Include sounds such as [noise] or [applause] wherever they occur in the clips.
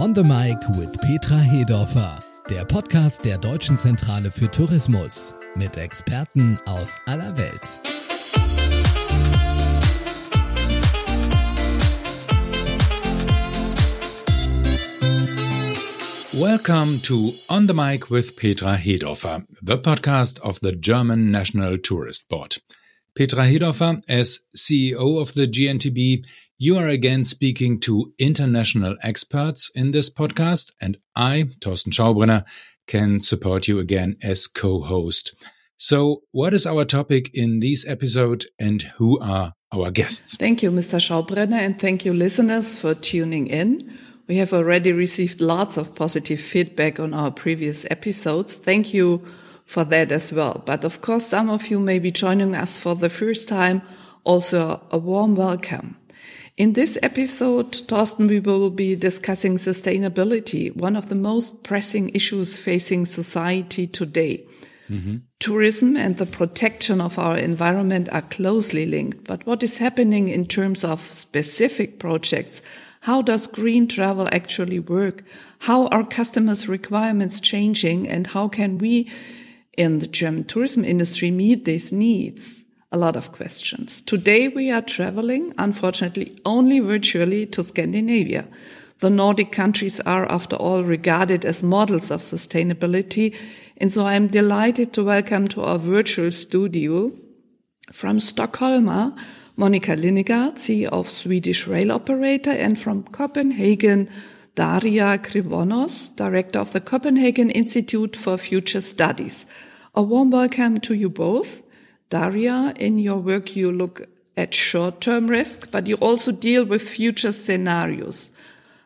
On the Mic with Petra Hedorfer, der Podcast der Deutschen Zentrale für Tourismus mit Experten aus aller Welt. Welcome to On the Mic with Petra Hedorfer, the podcast of the German National Tourist Board. Petra Hedorfer, as CEO of the GNTB, you are again speaking to international experts in this podcast, and I, Thorsten Schaubrenner, can support you again as co-host. So, what is our topic in this episode, and who are our guests? Thank you, Mr. Schaubrenner, and thank you, listeners, for tuning in. We have already received lots of positive feedback on our previous episodes. Thank you for that as well. But of course, some of you may be joining us for the first time. Also, a warm welcome. In this episode, Thorsten, we will be discussing sustainability, one of the most pressing issues facing society today. Mm-hmm. Tourism and the protection of our environment are closely linked. But what is happening in terms of specific projects? How does green travel actually work? How are customers' requirements changing? And how can we in the German tourism industry meet these needs? a lot of questions. Today we are traveling, unfortunately, only virtually to Scandinavia. The Nordic countries are, after all, regarded as models of sustainability. And so I'm delighted to welcome to our virtual studio from Stockholm, Monica Lingegård, CEO of Swedish Rail Operator, and from Copenhagen, Daria Krivonos, Director of the Copenhagen Institute for Future Studies. A warm welcome to you both. Daria, in your work, you look at short-term risk, but you also deal with future scenarios.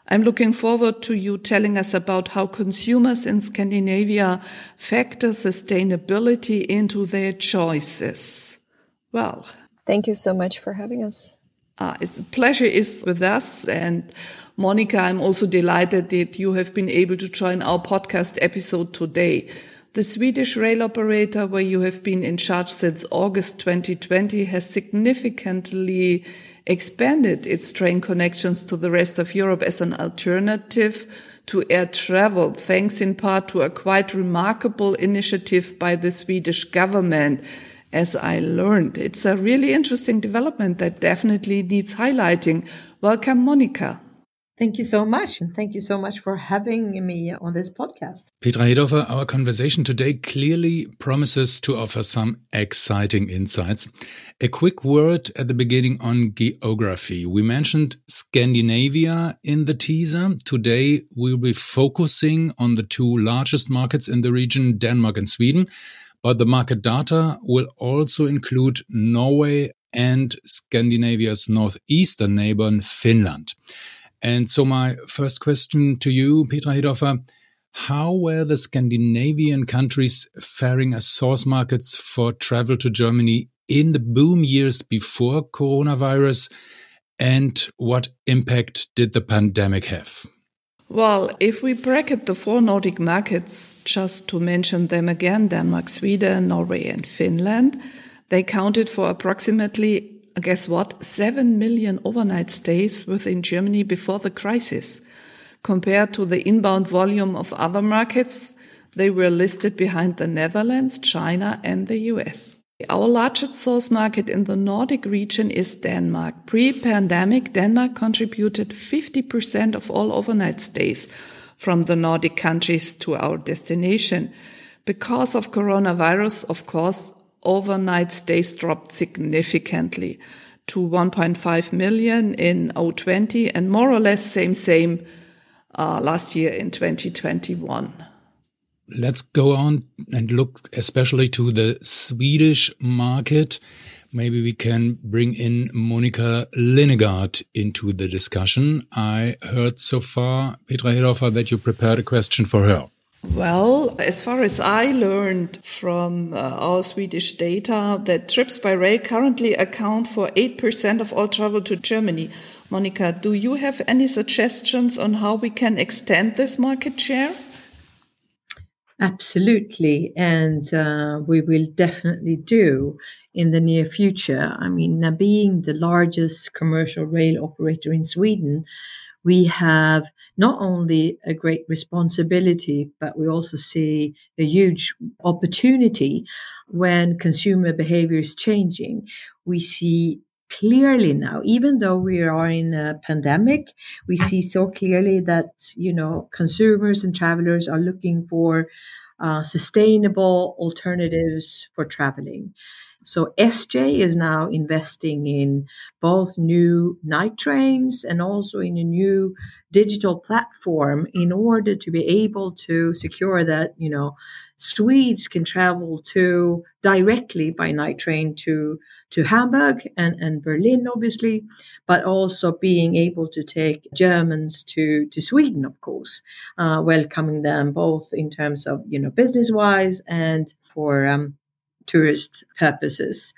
I'm looking forward to you telling us about how consumers in Scandinavia factor sustainability into their choices. Well, thank you so much for having us. Uh, it's a pleasure is with us. And Monica, I'm also delighted that you have been able to join our podcast episode today. The Swedish rail operator, where you have been in charge since August 2020, has significantly expanded its train connections to the rest of Europe as an alternative to air travel, thanks in part to a quite remarkable initiative by the Swedish government. As I learned, it's a really interesting development that definitely needs highlighting. Welcome, Monica. Thank you so much. And thank you so much for having me on this podcast. Petra Hedorfer, our conversation today clearly promises to offer some exciting insights. A quick word at the beginning on geography. We mentioned Scandinavia in the teaser. Today, we'll be focusing on the two largest markets in the region, Denmark and Sweden. But the market data will also include Norway and Scandinavia's northeastern neighbor, Finland. And so, my first question to you, Petra Hedorfer how were the Scandinavian countries faring as source markets for travel to Germany in the boom years before coronavirus? And what impact did the pandemic have? Well, if we bracket the four Nordic markets, just to mention them again Denmark, Sweden, Norway, and Finland, they counted for approximately guess what? 7 million overnight stays within Germany before the crisis. Compared to the inbound volume of other markets, they were listed behind the Netherlands, China, and the US. Our largest source market in the Nordic region is Denmark. Pre-pandemic, Denmark contributed 50% of all overnight stays from the Nordic countries to our destination. Because of coronavirus, of course, overnight stays dropped significantly to 1.5 million in 020 and more or less same same uh, last year in 2021. Let's go on and look especially to the Swedish market. Maybe we can bring in Monica Lingegård into the discussion. I heard so far, Petra Hedorfer, that you prepared a question for her. Well, as far as I learned from uh, our Swedish data, that trips by rail currently account for 8% of all travel to Germany. Monica, do you have any suggestions on how we can extend this market share? Absolutely. And uh, we will definitely do in the near future. I mean, being the largest commercial rail operator in Sweden, we have not only a great responsibility, but we also see a huge opportunity when consumer behavior is changing. We see clearly now, even though we are in a pandemic, we see so clearly that, you know, consumers and travelers are looking for uh, sustainable alternatives for traveling. So SJ is now investing in both new night trains and also in a new digital platform in order to be able to secure that, you know, Swedes can travel to directly by night train to to Hamburg and, and Berlin, obviously, but also being able to take Germans to, to Sweden, of course, uh, welcoming them both in terms of, you know, business wise and for um, tourist purposes.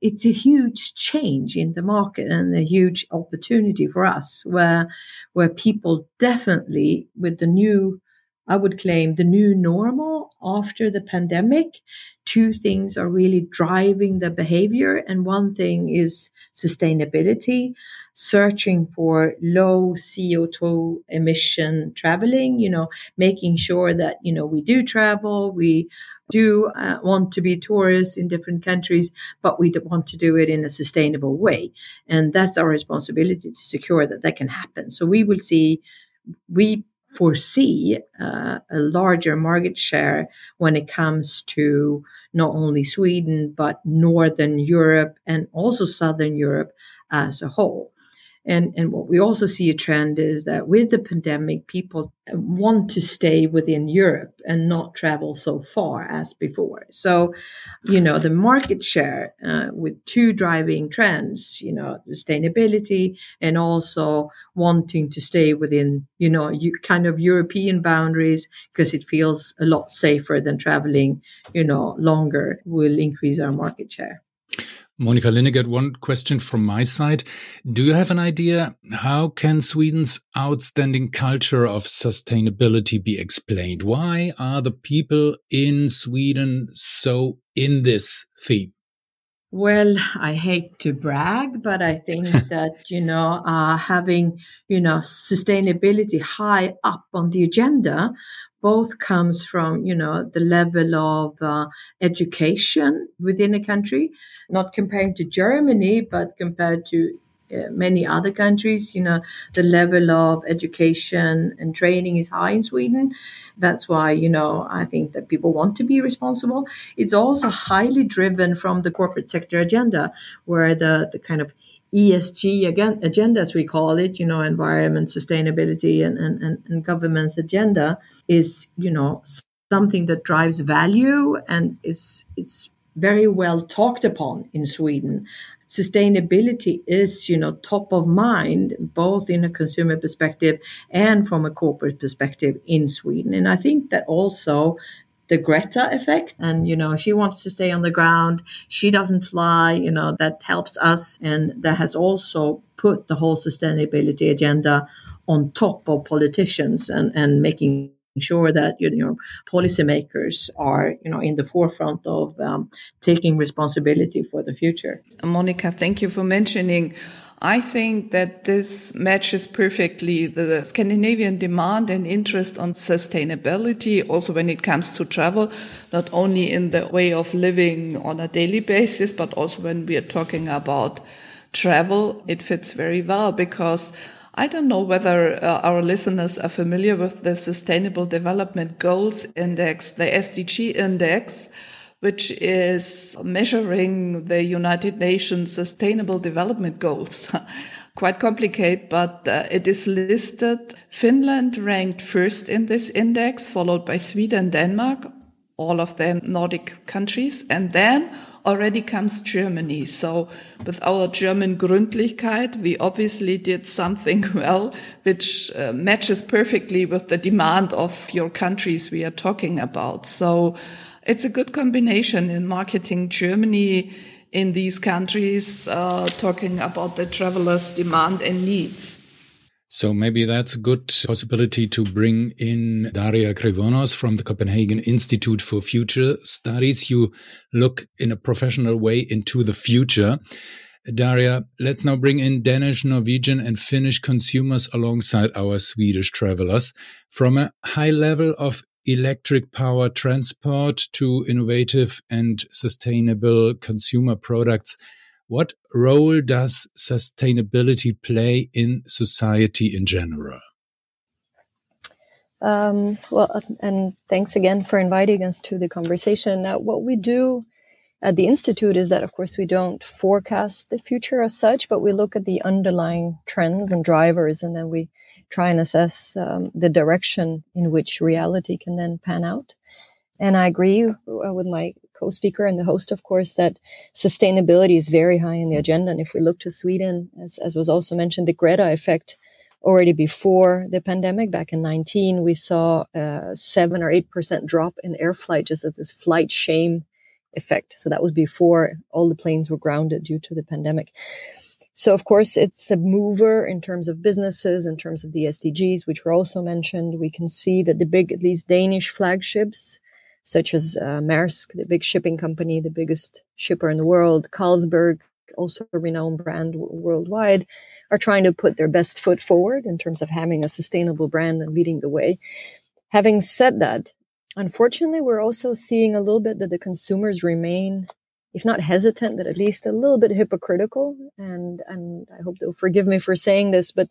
It's a huge change in the market and a huge opportunity for us where, where people definitely with the new I would claim the new normal after the pandemic. Two things are really driving the behavior. And one thing is sustainability, searching for low CO2 emission traveling, you know, making sure that, you know, we do travel, we do uh, want to be tourists in different countries, but we want to do it in a sustainable way. And that's our responsibility to secure that that can happen. So we will see, we foresee uh, a larger market share when it comes to not only Sweden, but Northern Europe and also Southern Europe as a whole. And, and what we also see a trend is that with the pandemic, people want to stay within Europe and not travel so far as before. So, you know, the market share uh, with two driving trends, you know, sustainability and also wanting to stay within, you know, you, kind of European boundaries because it feels a lot safer than traveling, you know, longer will increase our market share. Monica Lingegård, one question from my side. Do you have an idea how can Sweden's outstanding culture of sustainability be explained? Why are the people in Sweden so in this theme? Well, I hate to brag, but I think [laughs] that, you know, uh, having, you know, sustainability high up on the agenda both comes from you know the level of uh, education within a country not comparing to germany but compared to uh, many other countries you know the level of education and training is high in sweden. That's why you know i think that people want to be responsible. It's also highly driven from the corporate sector agenda where the the kind of ESG again agenda, as we call it, you know, environment, sustainability, and, and, and government's agenda is, you know, something that drives value and is is very well talked upon in Sweden. Sustainability is, you know, top of mind both in a consumer perspective and from a corporate perspective in Sweden. And I think that also the Greta effect. And, you know, she wants to stay on the ground. She doesn't fly, you know, that helps us. And that has also put the whole sustainability agenda on top of politicians and, and making sure that you know policymakers are you know in the forefront of um, taking responsibility for the future. Monica, thank you for mentioning I think that this matches perfectly the Scandinavian demand and interest on sustainability, also when it comes to travel, not only in the way of living on a daily basis, but also when we are talking about travel, it fits very well because I don't know whether uh, our listeners are familiar with the Sustainable Development Goals Index, the SDG index which is measuring the United Nations Sustainable Development Goals. [laughs] Quite complicated, but uh, it is listed. Finland ranked first in this index, followed by Sweden, Denmark, all of them Nordic countries. And then already comes Germany. So with our German Gründlichkeit, we obviously did something [laughs] well, which uh, matches perfectly with the demand of your countries we are talking about. So it's a good combination in marketing Germany in these countries, uh, talking about the travelers' demand and needs. So maybe that's a good possibility to bring in Daria Krivonos from the Copenhagen Institute for Future Studies. You look in a professional way into the future. Daria, let's now bring in Danish, Norwegian, and Finnish consumers alongside our Swedish travelers. From a high level of electric power transport to innovative and sustainable consumer products, what role does sustainability play in society in general? Um, well, and thanks again for inviting us to the conversation. Now, what we do at the Institute is that, of course, we don't forecast the future as such, but we look at the underlying trends and drivers, and then we try and assess um, the direction in which reality can then pan out. And I agree uh, with my co-speaker and the host, of course, that sustainability is very high in the agenda. And if we look to Sweden, as, as was also mentioned, the Greta effect already before the pandemic, back in 19, we saw a seven or 8% drop in air flight, just as this flight shame effect. So that was before all the planes were grounded due to the pandemic. So of course it's a mover in terms of businesses, in terms of the SDGs, which were also mentioned. We can see that the big, at least Danish flagships, such as uh, Maersk, the big shipping company, the biggest shipper in the world, Carlsberg, also a renowned brand worldwide, are trying to put their best foot forward in terms of having a sustainable brand and leading the way. Having said that, unfortunately, we're also seeing a little bit that the consumers remain, if not hesitant, that at least a little bit hypocritical. And, and I hope they'll forgive me for saying this, but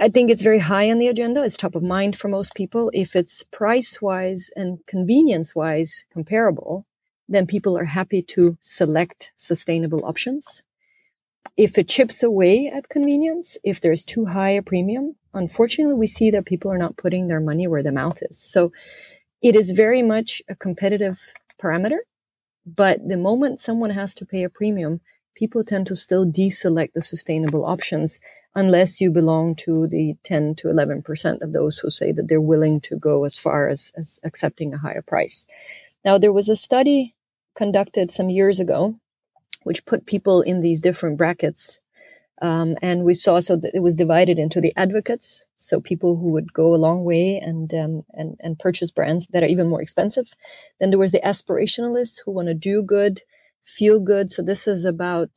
I think it's very high on the agenda. It's top of mind for most people. If it's price wise and convenience wise comparable, then people are happy to select sustainable options. If it chips away at convenience, if there's too high a premium, unfortunately, we see that people are not putting their money where their mouth is. So it is very much a competitive parameter. But the moment someone has to pay a premium, people tend to still deselect the sustainable options unless you belong to the 10 to 11% of those who say that they're willing to go as far as, as accepting a higher price. Now, there was a study conducted some years ago, which put people in these different brackets. Um, and we saw so that it was divided into the advocates, so people who would go a long way and um, and and purchase brands that are even more expensive. Then there was the aspirationalists who want to do good, feel good. So this is about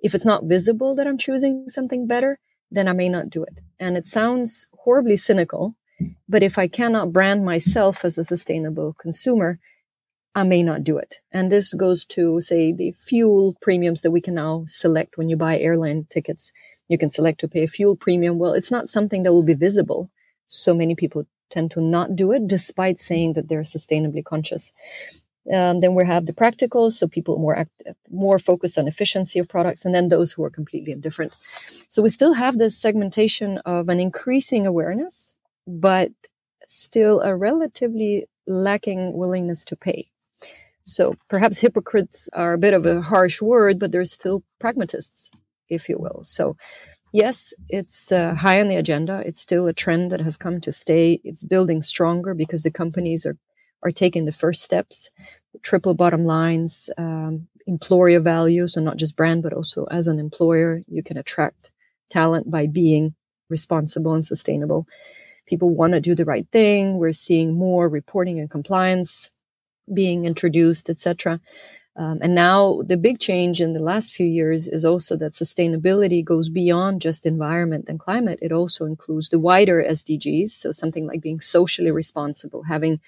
if it's not visible that I'm choosing something better, then I may not do it. And it sounds horribly cynical, but if I cannot brand myself as a sustainable consumer, I may not do it. And this goes to, say, the fuel premiums that we can now select when you buy airline tickets. You can select to pay a fuel premium. Well, it's not something that will be visible. So many people tend to not do it despite saying that they're sustainably conscious. Um, then we have the practicals, so people more act, more focused on efficiency of products, and then those who are completely indifferent. So we still have this segmentation of an increasing awareness, but still a relatively lacking willingness to pay. So perhaps hypocrites are a bit of a harsh word, but they're still pragmatists, if you will. So yes, it's uh, high on the agenda. It's still a trend that has come to stay. It's building stronger because the companies are are taking the first steps, triple bottom lines, um, employer values, and not just brand, but also as an employer, you can attract talent by being responsible and sustainable. People want to do the right thing. We're seeing more reporting and compliance being introduced, etc. Um, and now the big change in the last few years is also that sustainability goes beyond just environment and climate. It also includes the wider SDGs. So something like being socially responsible, having,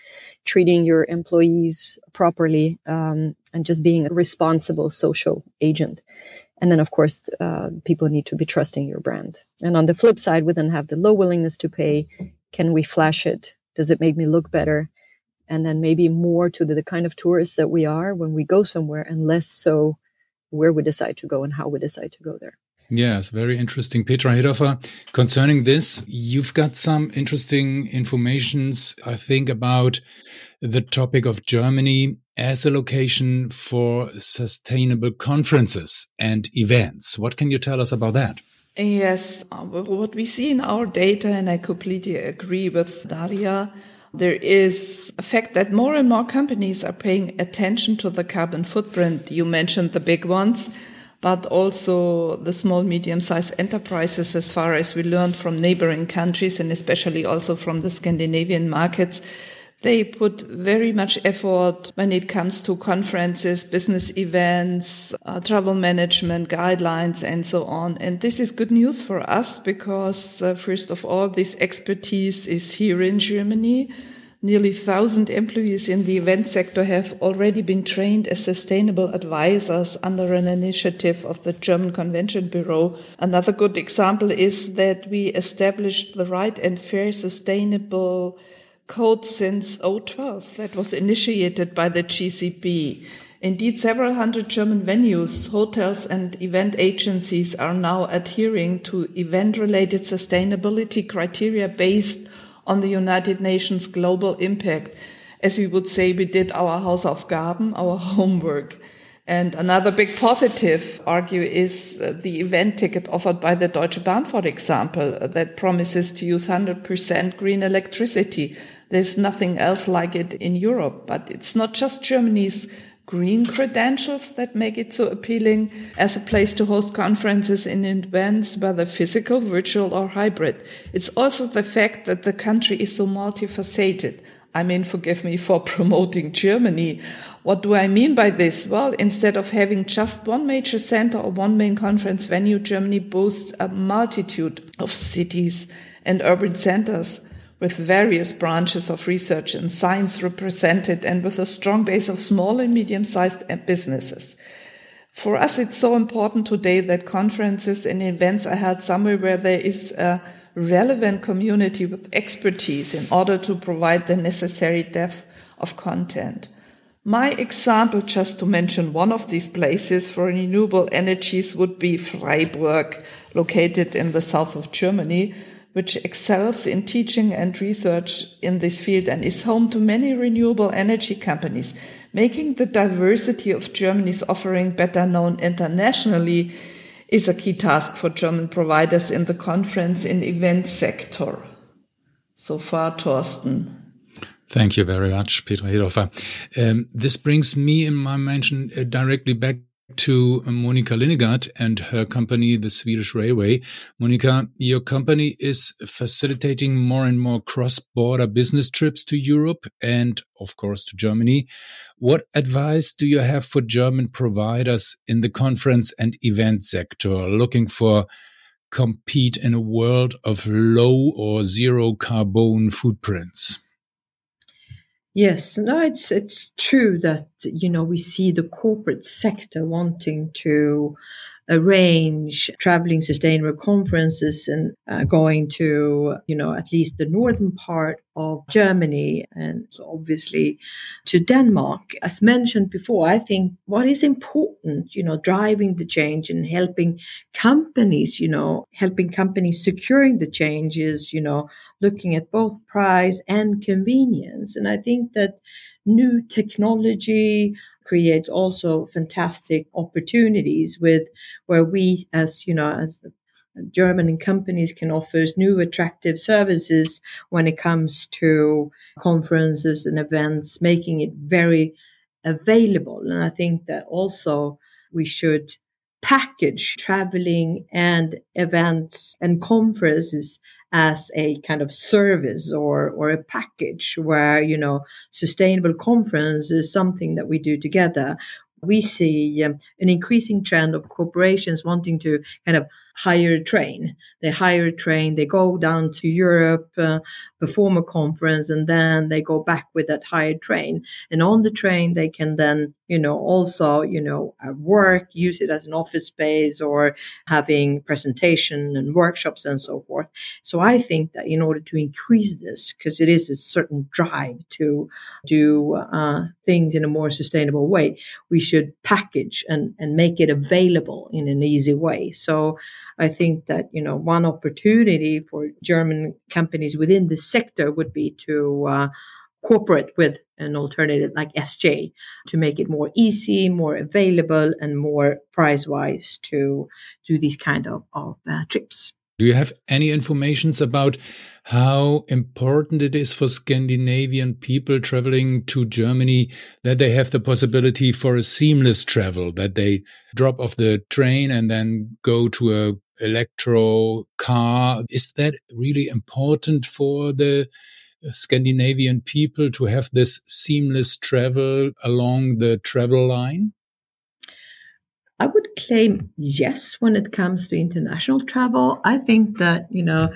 treating your employees properly, um, and just being a responsible social agent. And then, of course, uh, people need to be trusting your brand. And on the flip side, we then have the low willingness to pay. Can we flash it? Does it make me look better? And then maybe more to the, the kind of tourists that we are when we go somewhere and less so where we decide to go and how we decide to go there. Yes, very interesting. Petra Hedorfer, concerning this, you've got some interesting informations, I think, about the topic of Germany as a location for sustainable conferences and events. What can you tell us about that? Yes, uh, what we see in our data, and I completely agree with Daria, there is a fact that more and more companies are paying attention to the carbon footprint. You mentioned the big ones, but also the small, medium sized enterprises, as far as we learned from neighboring countries and especially also from the Scandinavian markets. They put very much effort when it comes to conferences, business events, uh, travel management guidelines, and so on. And this is good news for us because, uh, first of all, this expertise is here in Germany. Nearly 1,000 employees in the event sector have already been trained as sustainable advisors under an initiative of the German Convention Bureau. Another good example is that we established the right and fair sustainable code since 012 that was initiated by the GCB. Indeed, several hundred German venues, hotels, and event agencies are now adhering to event related sustainability criteria based on the United Nations global impact. As we would say, we did our Hausaufgaben, our [laughs] homework. And another big positive argue is uh, the event ticket offered by the Deutsche Bahn, for example, that promises to use 100% green electricity. There's nothing else like it in Europe, but it's not just Germany's green credentials that make it so appealing as a place to host conferences and events, whether physical, virtual, or hybrid. It's also the fact that the country is so multifaceted. I mean, forgive me for [laughs] promoting Germany. What do I mean by this? Well, instead of having just one major center or one main conference venue, Germany boasts a multitude of cities and urban centers with various branches of research and science represented and with a strong base of small and medium sized businesses. For us, it's so important today that conferences and events are held somewhere where there is a relevant community with expertise in order to provide the necessary depth of content. My example, just to mention one of these places for renewable energies would be Freiburg, located in the south of Germany, which excels in teaching and research in this field and is home to many renewable energy companies, making the diversity of Germany's offering better known internationally is a key task for German providers in the conference and event sector. So far, Thorsten. Thank you very much, Petra Hedorfer. Um, this brings me in my mention uh, directly back to Monica Lingegård and her company, the Swedish Railway. Monica, your company is facilitating more and more cross-border business trips to Europe and, of course, to Germany. What advice do you have for German providers in the conference and event sector looking for compete in a world of low or zero carbon footprints? Yes, no, it's it's true that you know we see the corporate sector wanting to arrange traveling sustainable conferences and uh, going to, you know, at least the northern part of Germany and obviously to Denmark. As mentioned before, I think what is important, you know, driving the change and helping companies, you know, helping companies securing the changes, you know, looking at both price and convenience. And I think that new technology, creates also fantastic opportunities with where we as you know as German companies can offer new attractive services when it comes to conferences and events, making it very available. And I think that also we should package traveling and events and conferences as a kind of service or or a package where you know sustainable conference is something that we do together we see um, an increasing trend of corporations wanting to kind of hire a train. They hire a train, they go down to Europe, uh, perform a conference, and then they go back with that hired train. And on the train, they can then, you know, also, you know, work, use it as an office space or having presentation and workshops and so forth. So I think that in order to increase this, because it is a certain drive to do uh, things in a more sustainable way, we should package and, and make it available in an easy way. So I think that, you know, one opportunity for German companies within the sector would be to uh, cooperate with an alternative like SJ to make it more easy, more available, and more price wise to do these kind of, of uh, trips. Do you have any informations about how important it is for Scandinavian people traveling to Germany that they have the possibility for a seamless travel, that they drop off the train and then go to a electro car? Is that really important for the Scandinavian people to have this seamless travel along the travel line? I would claim yes when it comes to international travel. I think that, you know,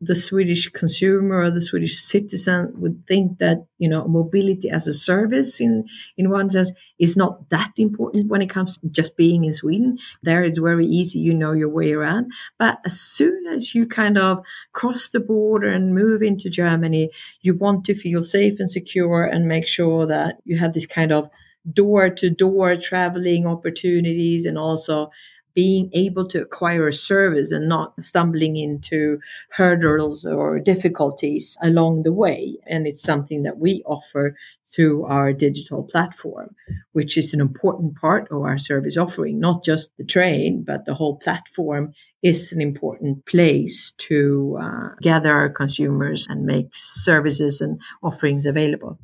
the Swedish consumer or the Swedish citizen would think that you know mobility as a service in in one sense is not that important when it comes to just being in Sweden. There it's very easy, you know your way around. But as soon as you kind of cross the border and move into Germany, you want to feel safe and secure and make sure that you have this kind of door to door traveling opportunities and also being able to acquire a service and not stumbling into hurdles or difficulties along the way. And it's something that we offer through our digital platform, which is an important part of our service offering, not just the train, but the whole platform is an important place to uh, gather our consumers and make services and offerings available.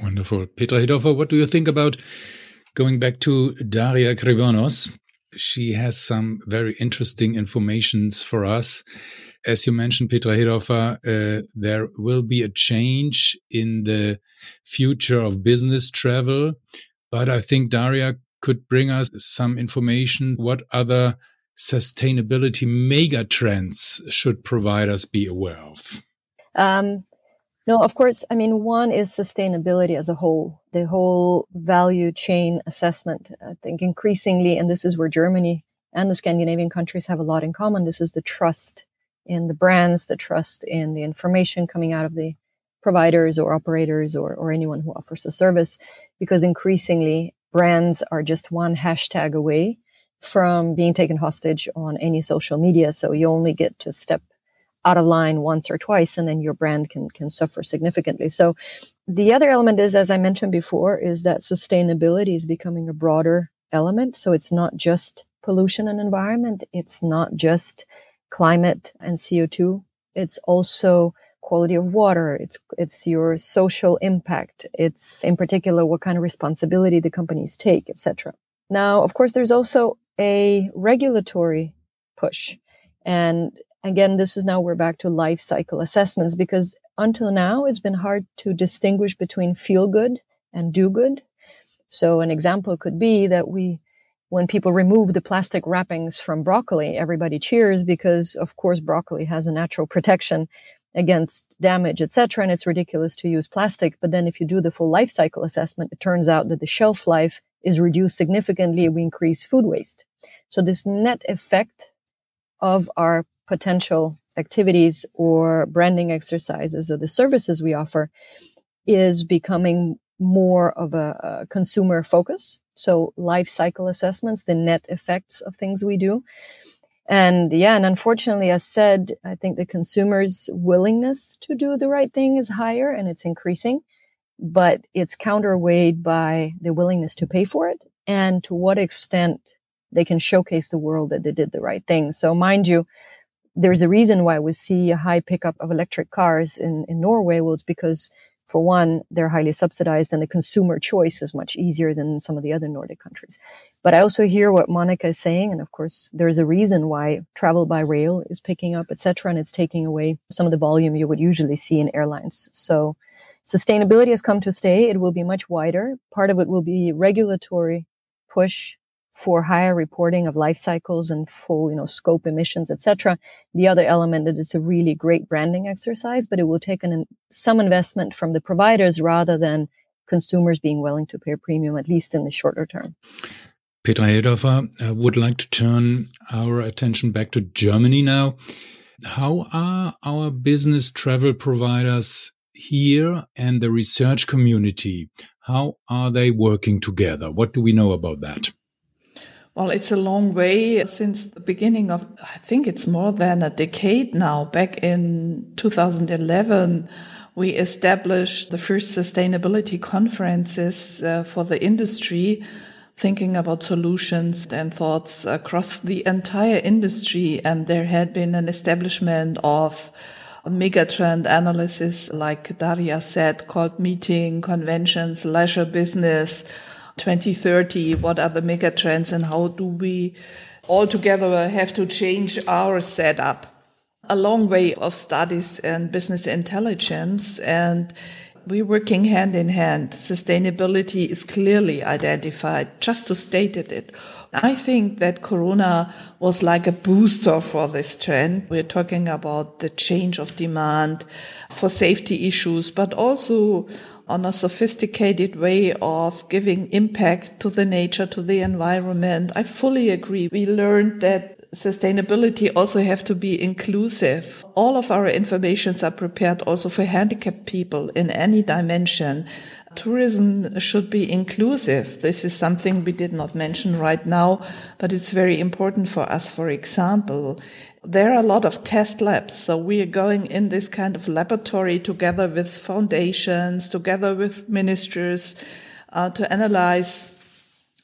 Wonderful. Petra Hedorfer, what do you think about going back to Daria Krivonos? She has some very interesting informations for us. As you mentioned, Petra Hedorfer, uh, there will be a change in the future of business travel. But I think Daria could bring us some information. What other sustainability mega trends should providers be aware of? Um, no, of course. I mean, one is sustainability as a whole, the whole value chain assessment. I think increasingly, and this is where Germany and the Scandinavian countries have a lot in common. This is the trust in the brands, the trust in the information coming out of the providers or operators or, or anyone who offers a service, because increasingly brands are just one hashtag away from being taken hostage on any social media. So you only get to step out of line once or twice and then your brand can can suffer significantly. So the other element is as i mentioned before is that sustainability is becoming a broader element. So it's not just pollution and environment. It's not just climate and co2 it's also quality of water. It's it's your social impact. It's in particular what kind of responsibility the companies take etc now of course there's also a regulatory push. And Again, this is now we're back to life cycle assessments because until now it's been hard to distinguish between feel good and do good. So an example could be that we, when people remove the plastic wrappings from broccoli, everybody cheers because of course broccoli has a natural protection against damage, etc. And it's ridiculous to use plastic. But then if you do the full life cycle assessment, it turns out that the shelf life is reduced significantly. We increase food waste. So this net effect of our potential activities or branding exercises or the services we offer is becoming more of a, a, consumer focus. So life cycle assessments, the net effects of things we do. And yeah, and unfortunately, as said, I think the consumer's willingness to do the right thing is higher and it's increasing, but it's counterweighed by the willingness to pay for it and to what extent they can showcase the world that they did the right thing. So mind you, there's a reason why we see a high pickup of electric cars in, in Norway. Well, it's because for one, they're highly subsidized and the consumer choice is much easier than some of the other Nordic countries. But I also hear what Monica is saying. And of course, there's a reason why travel by rail is picking up, etc. And it's taking away some of the volume you would usually see in airlines. So sustainability has come to stay. It will be much wider. Part of it will be regulatory push for higher reporting of life cycles and full, you know, scope emissions, etc. The other element that it's a really great branding exercise, but it will take an, some investment from the providers rather than consumers being willing to pay a premium, at least in the shorter term. Petra Hedorfer uh, would like to turn our attention back to Germany now. How are our business travel providers here and the research community? How are they working together? What do we know about that? Well, it's a long way since the beginning of, I think it's more than a decade now. Back in 2011, we established the first sustainability conferences uh, for the industry, thinking about solutions and thoughts across the entire industry. And there had been an establishment of megatrend analysis, like Daria said, called meeting, conventions, leisure business, 2030, what are the mega trends and how do we all together have to change our setup? a long way of studies and business intelligence and we're working hand in hand. Sustainability is clearly identified, just to state it. I think that Corona was like a booster for this trend. We're talking about the change of demand for safety issues, but also on a sophisticated way of giving impact to the nature, to the environment. I fully agree. We learned that sustainability also have to be inclusive. All of our informations are prepared also for handicapped people in any dimension. Tourism should be inclusive. This is something we did not mention right now, but it's very important for us. For example, there are a lot of test labs. So we are going in this kind of laboratory together with foundations, together with ministers, uh, to analyze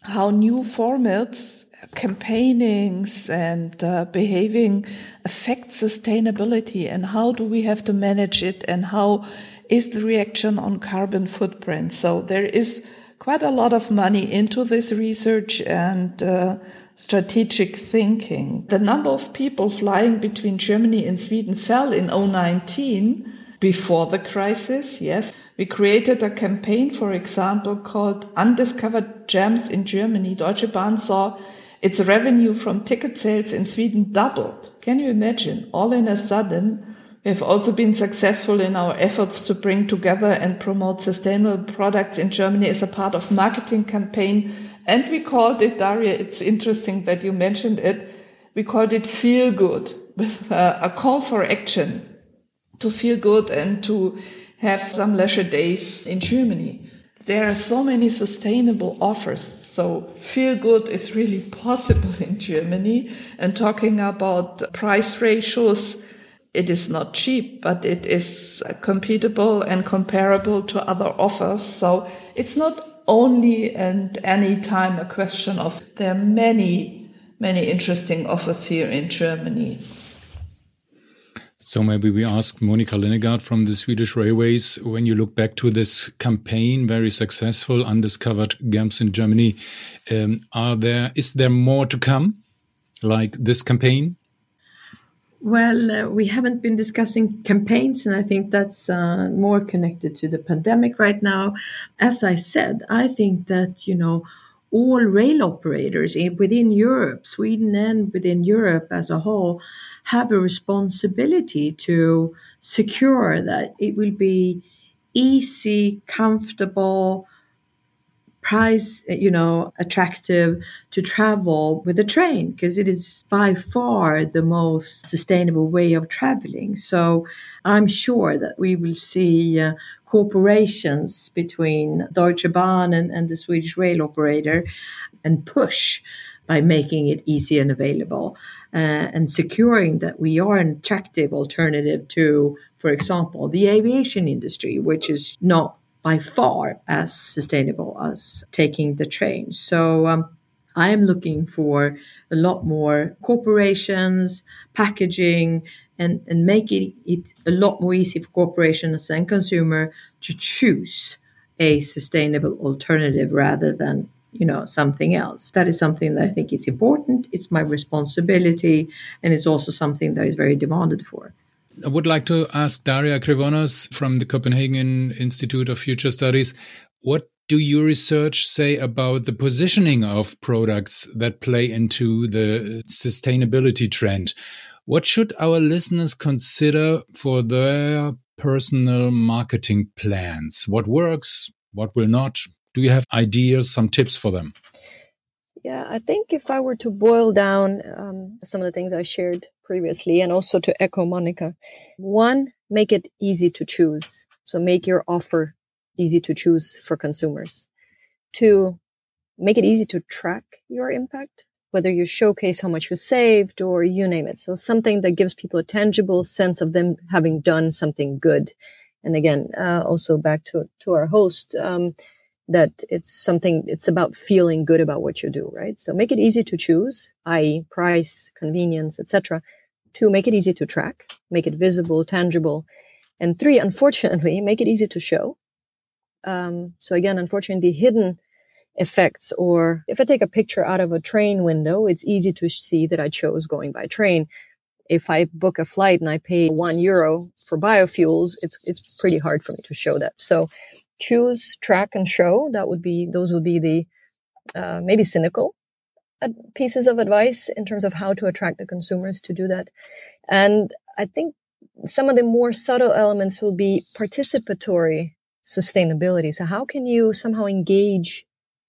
how new formats campaignings and uh, behaving affect sustainability and how do we have to manage it and how is the reaction on carbon footprint. So there is quite a lot of money into this research and uh, strategic thinking. The number of people flying between Germany and Sweden fell in 019 before the crisis. Yes. We created a campaign, for example, called Undiscovered Gems in Germany. Deutsche Bahn saw its revenue from ticket sales in Sweden doubled. Can you imagine? All in a sudden, we have also been successful in our efforts to bring together and promote sustainable products in Germany as a part of marketing campaign. And we called it, Daria, it's interesting that you mentioned it. We called it feel good with a, a call for action to feel good and to have some leisure days in Germany. There are so many sustainable offers so feel good is really [laughs] possible in Germany. And talking about price ratios, it is not cheap, but it is compatible and comparable to other offers. So it's not only and any time a question of there are many, many interesting offers here in Germany. So maybe we ask Monica Lingegård from the Swedish Railways, when you look back to this campaign, very successful, undiscovered gaps in Germany, um, are there is there more to come, like this campaign? Well, uh, we haven't been discussing campaigns, and I think that's uh, more connected to the pandemic right now. As I said, I think that you know all rail operators within Europe, Sweden and within Europe as a whole, have a responsibility to secure that it will be easy, comfortable, price, you know, attractive to travel with the train because it is by far the most sustainable way of traveling. So I'm sure that we will see uh, corporations between Deutsche Bahn and, and the Swedish rail operator and push by making it easy and available and securing that we are an attractive alternative to, for example, the aviation industry, which is not by far as sustainable as taking the train. So um, I am looking for a lot more corporations, packaging, and, and making it a lot more easy for corporations and consumer to choose a sustainable alternative rather than you know something else that is something that i think is important it's my responsibility and it's also something that is very demanded for I would like to ask Daria Krivonos from the Copenhagen Institute of Future Studies what do your research say about the positioning of products that play into the sustainability trend? What should our listeners consider for their personal marketing plans? What works? What will not? Do you have ideas, some tips for them? Yeah, I think if I were to boil down um, some of the things I shared previously, and also to echo Monica, one, make it easy to choose. So make your offer easy to choose for consumers. Two, make it easy to track your impact, whether you showcase how much you saved or you name it. So something that gives people a tangible sense of them having done something good. And again, uh, also back to, to our host, um, that it's something it's about feeling good about what you do right? So make it easy to choose i.e price convenience etc two make it easy to track make it visible tangible. And three [laughs] unfortunately make it easy to show. Um, so again unfortunately hidden effects or if i take a picture out of a train window it's easy to see that i chose going by train. If I book a flight and I pay one euro for biofuels, it's it's pretty hard for me to show that. So choose, track, and show. That would be those would be the uh, maybe cynical pieces of advice in terms of how to attract the consumers to do that. And I think some of the more subtle elements will be participatory sustainability. So how can you somehow engage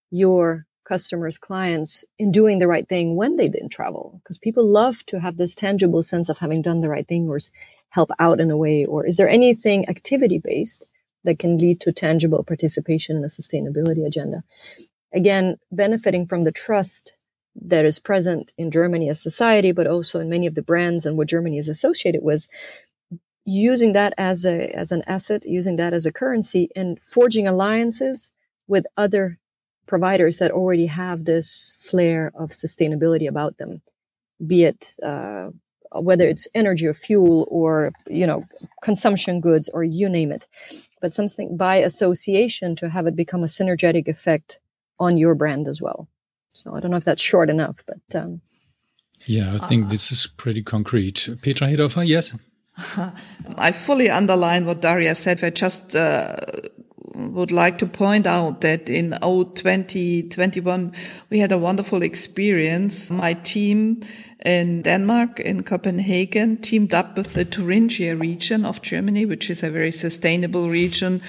your customers, clients in doing the right thing when they didn't travel? Because people love to have this tangible sense of having done the right thing or help out in a way. Or is there anything activity based that can lead to tangible participation in a sustainability agenda? Again, benefiting from the trust that is present in Germany as society, but also in many of the brands and what Germany is associated with, using that as a as an asset, using that as a currency, and forging alliances with other providers that already have this flair of sustainability about them, be it uh, whether it's energy or fuel or you know consumption goods or you name it, but something by association to have it become a synergetic effect on your brand as well. So I don't know if that's short enough, but um, yeah, I think uh, this is pretty concrete. Petra Hedorfer, yes. [laughs] I fully underline what Daria said. I just uh, would like to point out that in 2021, we had a wonderful experience. My team in Denmark, in Copenhagen, teamed up with the Thuringia region of Germany, which is a very sustainable region,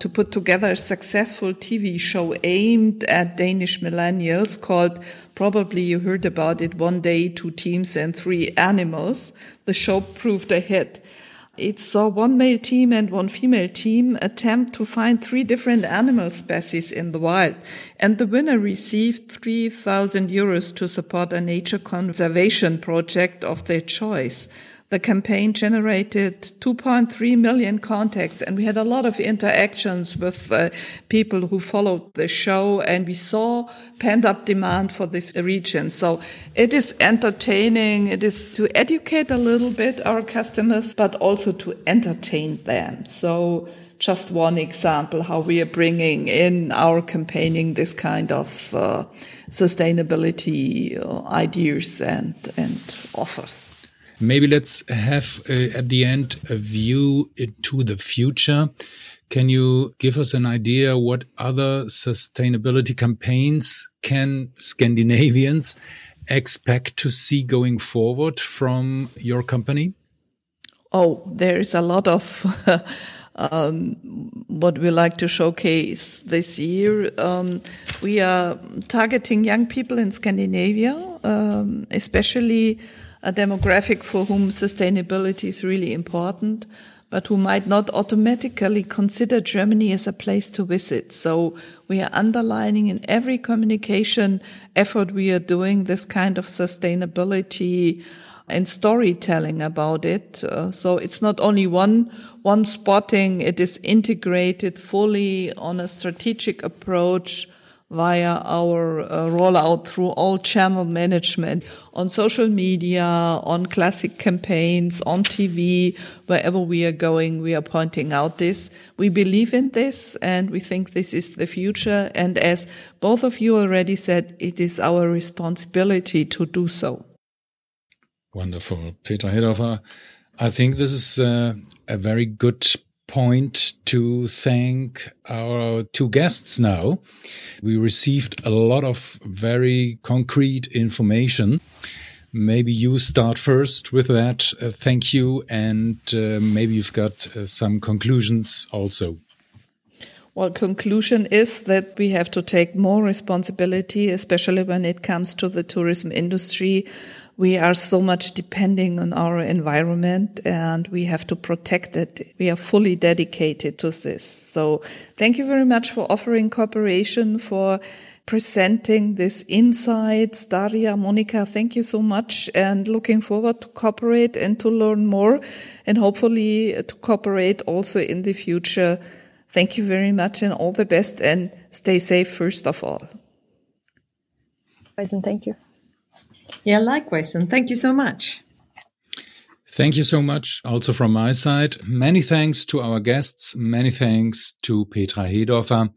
to put together a successful TV show aimed at Danish millennials called, probably you heard about it, One Day, Two Teams and Three Animals. The show proved a hit. It saw one male team and one female team attempt to find three different animal species in the wild. And the winner received 3,000 euros to support a nature conservation project of their choice. The campaign generated 2.3 million contacts and we had a lot of interactions with uh, people who followed the show and we saw pent up demand for this region. So it is entertaining. It is to educate a little bit our customers, but also to entertain them. So just one example how we are bringing in our campaigning this kind of uh, sustainability uh, ideas and, and offers. Maybe let's have uh, at the end a view into the future. Can you give us an idea what other sustainability campaigns can Scandinavians expect to see going forward from your company? Oh, there is a lot of [laughs] um, what we like to showcase this year. Um, we are targeting young people in Scandinavia, um, especially a demographic for whom sustainability is really important, but who might not automatically consider Germany as a place to visit. So we are underlining in every communication effort we are doing this kind of sustainability and storytelling about it. Uh, so it's not only one, one spotting, it is integrated fully on a strategic approach via our uh, rollout through all channel management on social media, on classic campaigns, on TV, wherever we are going, we are pointing out this. We believe in this and we think this is the future. And as both of you already said, it is our responsibility to do so. Wonderful. Petra Hedorfer, I think this is uh, a very good point to thank our two guests now. We received a lot of very concrete information. Maybe you start first with that. Uh, thank you. And uh, maybe you've got uh, some conclusions also. Well, conclusion is that we have to take more responsibility, especially when it comes to the tourism industry we are so much depending on our environment and we have to protect it. We are fully dedicated to this. So thank you very much for offering cooperation, for presenting this insights. Daria, Monica, thank you so much and looking forward to cooperate and to learn more and hopefully to cooperate also in the future. Thank you very much and all the best and stay safe first of all. And thank you. Yeah, likewise. And thank you so much. Thank you so much also from my side. Many thanks to our guests. Many thanks to Petra Hedorfer.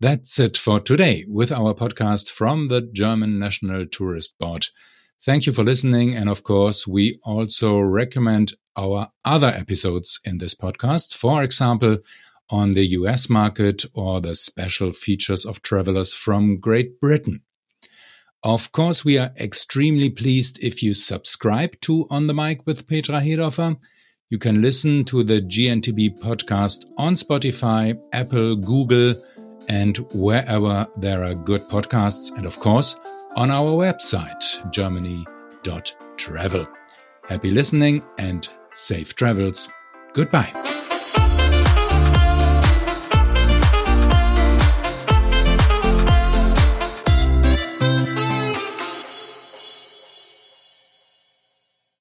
That's it for today with our podcast from the German National Tourist Board. Thank you for listening. And of course, we also recommend our other episodes in this podcast. For example, on the US market or the special features of travelers from Great Britain. Of course, we are extremely pleased if you subscribe to On the Mic with Petra Hedorfer. You can listen to the GNTB podcast on Spotify, Apple, Google, and wherever there are good podcasts. And of course, on our website, germany.travel. Happy listening and safe travels. Goodbye.